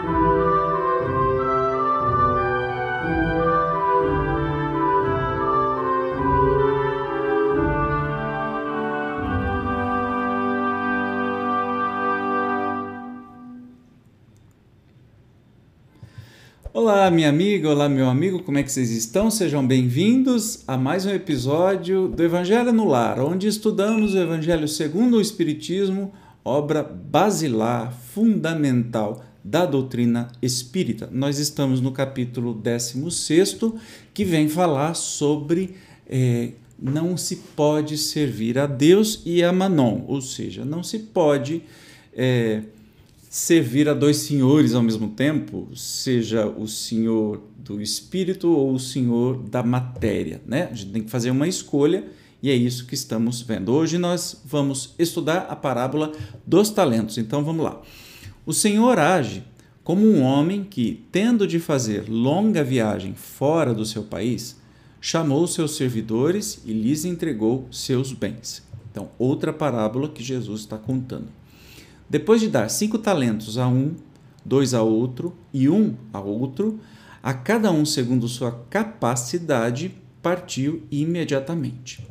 Olá, minha amiga, olá, meu amigo, como é que vocês estão? Sejam bem-vindos a mais um episódio do Evangelho no Lar, onde estudamos o Evangelho segundo o Espiritismo, obra basilar, fundamental da doutrina espírita. Nós estamos no capítulo 16, que vem falar sobre é, não se pode servir a Deus e a Manon, ou seja, não se pode. É, servir a dois senhores ao mesmo tempo, seja o senhor do espírito ou o senhor da matéria, né? A gente tem que fazer uma escolha e é isso que estamos vendo. Hoje nós vamos estudar a parábola dos talentos. Então vamos lá. O Senhor age como um homem que, tendo de fazer longa viagem fora do seu país, chamou seus servidores e lhes entregou seus bens. Então, outra parábola que Jesus está contando. Depois de dar cinco talentos a um, dois a outro e um a outro, a cada um segundo sua capacidade, partiu imediatamente.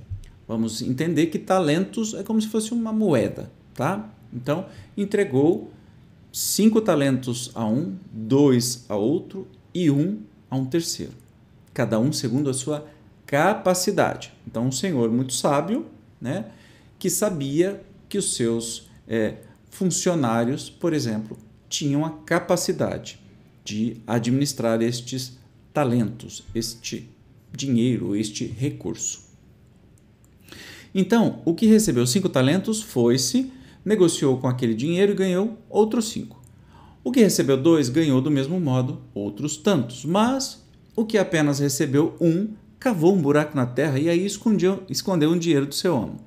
Vamos entender que talentos é como se fosse uma moeda, tá? Então, entregou cinco talentos a um, dois a outro e um a um terceiro. Cada um segundo a sua capacidade. Então, um senhor muito sábio, né, que sabia que os seus é, funcionários, por exemplo, tinham a capacidade de administrar estes talentos, este dinheiro, este recurso. Então, o que recebeu cinco talentos foi-se, negociou com aquele dinheiro e ganhou outros cinco. O que recebeu dois ganhou do mesmo modo outros tantos, mas o que apenas recebeu um cavou um buraco na terra e aí escondeu, escondeu um dinheiro do seu amo.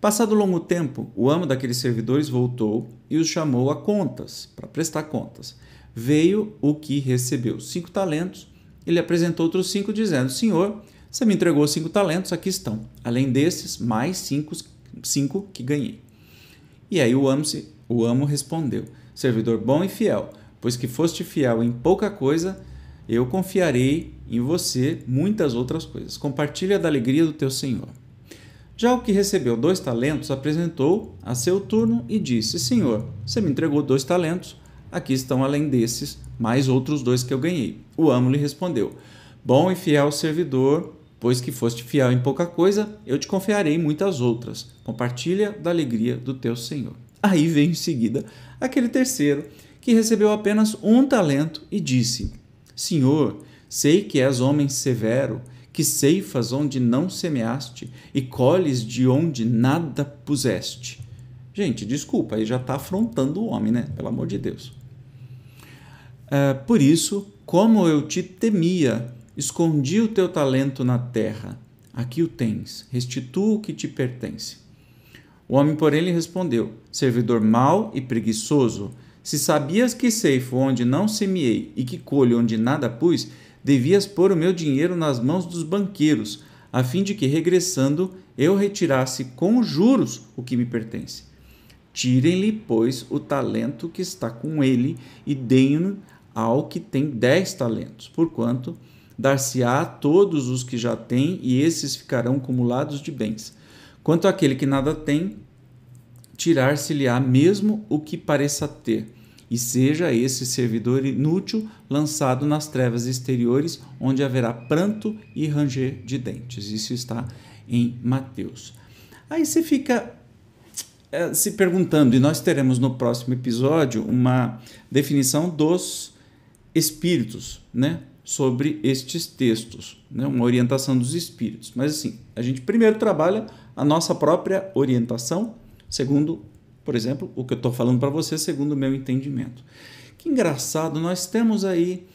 Passado longo tempo, o amo daqueles servidores voltou e os chamou a contas, para prestar contas. Veio o que recebeu cinco talentos, ele apresentou outros cinco, dizendo: Senhor, você me entregou cinco talentos, aqui estão. Além desses, mais cinco, cinco que ganhei. E aí o amo, o amo respondeu: Servidor bom e fiel, pois que foste fiel em pouca coisa, eu confiarei em você muitas outras coisas. Compartilha da alegria do teu Senhor. Já o que recebeu dois talentos apresentou a seu turno e disse: Senhor, você me entregou dois talentos, aqui estão além desses mais outros dois que eu ganhei. O amo lhe respondeu: Bom e fiel servidor, pois que foste fiel em pouca coisa, eu te confiarei muitas outras. Compartilha da alegria do teu senhor. Aí vem em seguida aquele terceiro, que recebeu apenas um talento e disse: Senhor, sei que és homem severo que ceifas onde não semeaste e colhes de onde nada puseste. Gente, desculpa, aí já está afrontando o homem, né? Pelo amor de Deus. É, por isso, como eu te temia, escondi o teu talento na terra. Aqui o tens, restitua o que te pertence. O homem, porém, lhe respondeu: Servidor mau e preguiçoso, se sabias que ceifo onde não semeei e que colho onde nada pus, devias pôr o meu dinheiro nas mãos dos banqueiros, a fim de que, regressando, eu retirasse com juros o que me pertence. Tirem-lhe, pois, o talento que está com ele e deem-no ao que tem dez talentos, porquanto dar-se-á a todos os que já têm, e esses ficarão acumulados de bens. Quanto àquele que nada tem, tirar-se-lhe-á mesmo o que pareça ter e seja esse servidor inútil lançado nas trevas exteriores, onde haverá pranto e ranger de dentes. Isso está em Mateus. Aí você fica é, se perguntando, e nós teremos no próximo episódio uma definição dos espíritos, né? Sobre estes textos, né? uma orientação dos espíritos. Mas assim, a gente primeiro trabalha a nossa própria orientação, segundo por exemplo, o que eu estou falando para você segundo o meu entendimento. Que engraçado, nós temos aí,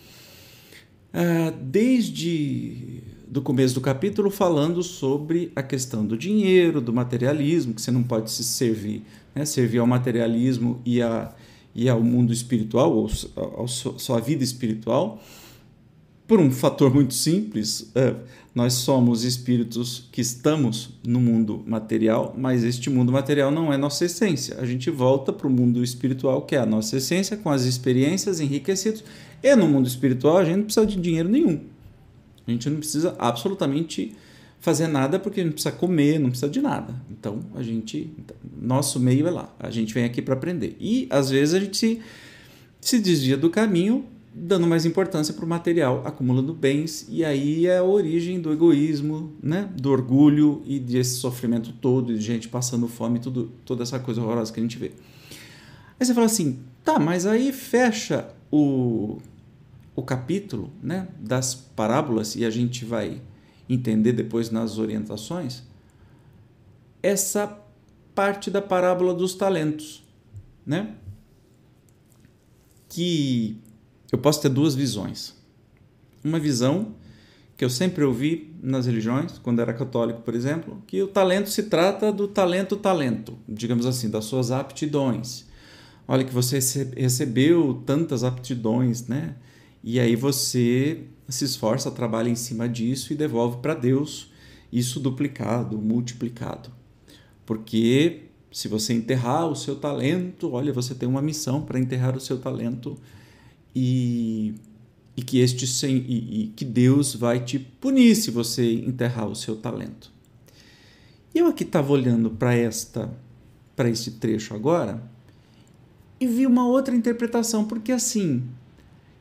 uh, desde do começo do capítulo, falando sobre a questão do dinheiro, do materialismo, que você não pode se servir, né? servir ao materialismo e, a, e ao mundo espiritual, ou à sua vida espiritual, por um fator muito simples, é, nós somos espíritos que estamos no mundo material, mas este mundo material não é nossa essência. A gente volta para o mundo espiritual, que é a nossa essência, com as experiências enriquecidas. E no mundo espiritual a gente não precisa de dinheiro nenhum. A gente não precisa absolutamente fazer nada porque não precisa comer, não precisa de nada. Então, a gente, nosso meio é lá. A gente vem aqui para aprender. E às vezes a gente se, se desvia do caminho, dando mais importância para o material, acumulando bens, e aí é a origem do egoísmo, né? do orgulho e desse sofrimento todo, de gente passando fome, tudo, toda essa coisa horrorosa que a gente vê. Aí você fala assim, tá, mas aí fecha o, o capítulo né, das parábolas e a gente vai entender depois nas orientações, essa parte da parábola dos talentos, né? Que eu posso ter duas visões. Uma visão que eu sempre ouvi nas religiões, quando era católico, por exemplo, que o talento se trata do talento talento, digamos assim, das suas aptidões. Olha que você recebeu tantas aptidões, né? E aí você se esforça, trabalha em cima disso e devolve para Deus isso duplicado, multiplicado. Porque se você enterrar o seu talento, olha, você tem uma missão para enterrar o seu talento e, e que este e, e que Deus vai te punir se você enterrar o seu talento. E eu aqui estava olhando para esta para este trecho agora e vi uma outra interpretação, porque assim,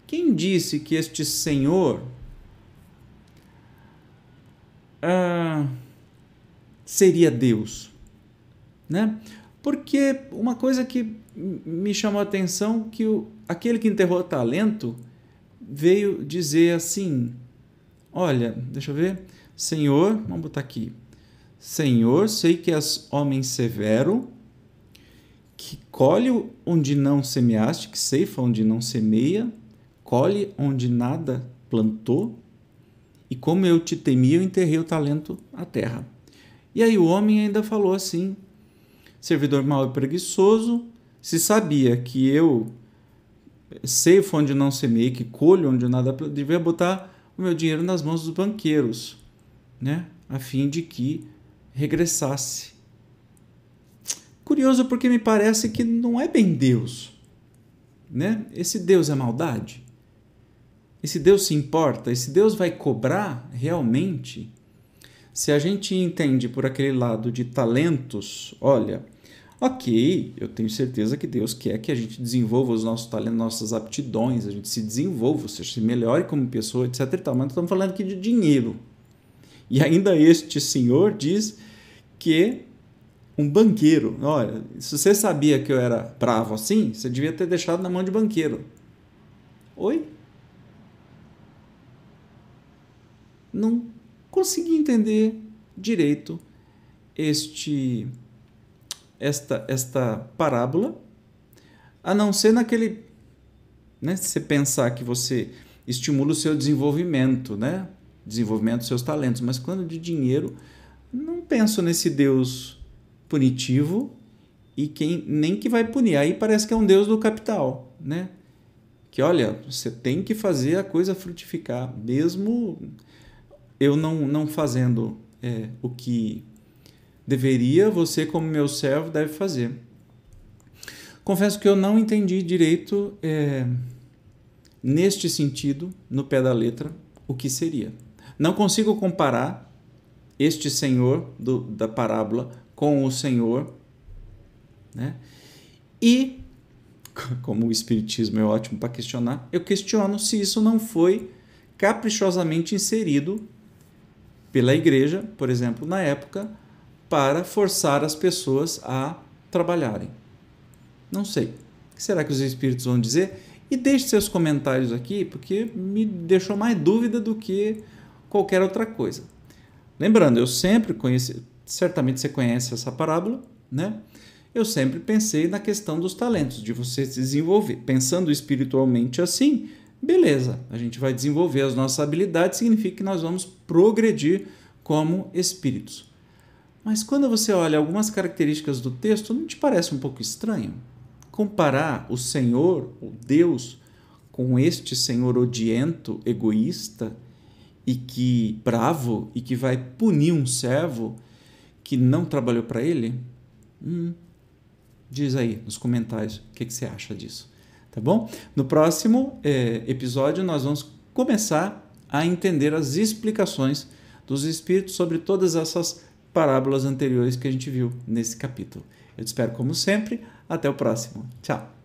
quem disse que este Senhor ah, seria Deus? Né? Porque uma coisa que me chamou a atenção que o, aquele que enterrou talento veio dizer assim: Olha, deixa eu ver, Senhor, vamos botar aqui. Senhor, sei que és homem severo, que colhe onde não semeaste, que ceifa onde não semeia, colhe onde nada plantou, e como eu te temia, eu enterrei o talento à terra. E aí o homem ainda falou assim: servidor mau e preguiçoso, se sabia que eu sei onde não semei, que colho onde nada devia botar o meu dinheiro nas mãos dos banqueiros, né? a fim de que regressasse. Curioso porque me parece que não é bem Deus. Né? Esse Deus é maldade? Esse Deus se importa? Esse Deus vai cobrar realmente? Se a gente entende por aquele lado de talentos, olha, ok, eu tenho certeza que Deus quer que a gente desenvolva os nossos talentos, nossas aptidões, a gente se desenvolva, ou seja, se melhore como pessoa, etc. E tal. Mas estamos falando aqui de dinheiro. E ainda este senhor diz que um banqueiro, olha, se você sabia que eu era bravo assim, você devia ter deixado na mão de banqueiro. Oi? não consegui entender direito este esta esta parábola, a não ser naquele, né, se você pensar que você estimula o seu desenvolvimento, né, desenvolvimento dos seus talentos, mas quando de dinheiro, não penso nesse Deus punitivo e quem nem que vai punir. Aí parece que é um Deus do capital, né? Que olha, você tem que fazer a coisa frutificar, mesmo eu não, não fazendo é, o que deveria, você, como meu servo, deve fazer. Confesso que eu não entendi direito, é, neste sentido, no pé da letra, o que seria. Não consigo comparar este Senhor do, da parábola com o Senhor. Né? E, como o Espiritismo é ótimo para questionar, eu questiono se isso não foi caprichosamente inserido pela igreja, por exemplo, na época, para forçar as pessoas a trabalharem. Não sei. O que será que os espíritos vão dizer? E deixe seus comentários aqui, porque me deixou mais dúvida do que qualquer outra coisa. Lembrando, eu sempre conheci, certamente você conhece essa parábola, né? Eu sempre pensei na questão dos talentos, de você se desenvolver. Pensando espiritualmente assim, Beleza, a gente vai desenvolver as nossas habilidades, significa que nós vamos progredir como espíritos. Mas quando você olha algumas características do texto, não te parece um pouco estranho? Comparar o Senhor, o Deus, com este senhor odiento, egoísta e que bravo e que vai punir um servo que não trabalhou para ele? Hum, diz aí nos comentários o que, que, você acha disso, tá bom? No próximo é, episódio nós vamos começar a entender as explicações dos Espíritos sobre todas essas parábolas anteriores que a gente viu nesse capítulo. Eu te espero como sempre. Até o próximo. Tchau.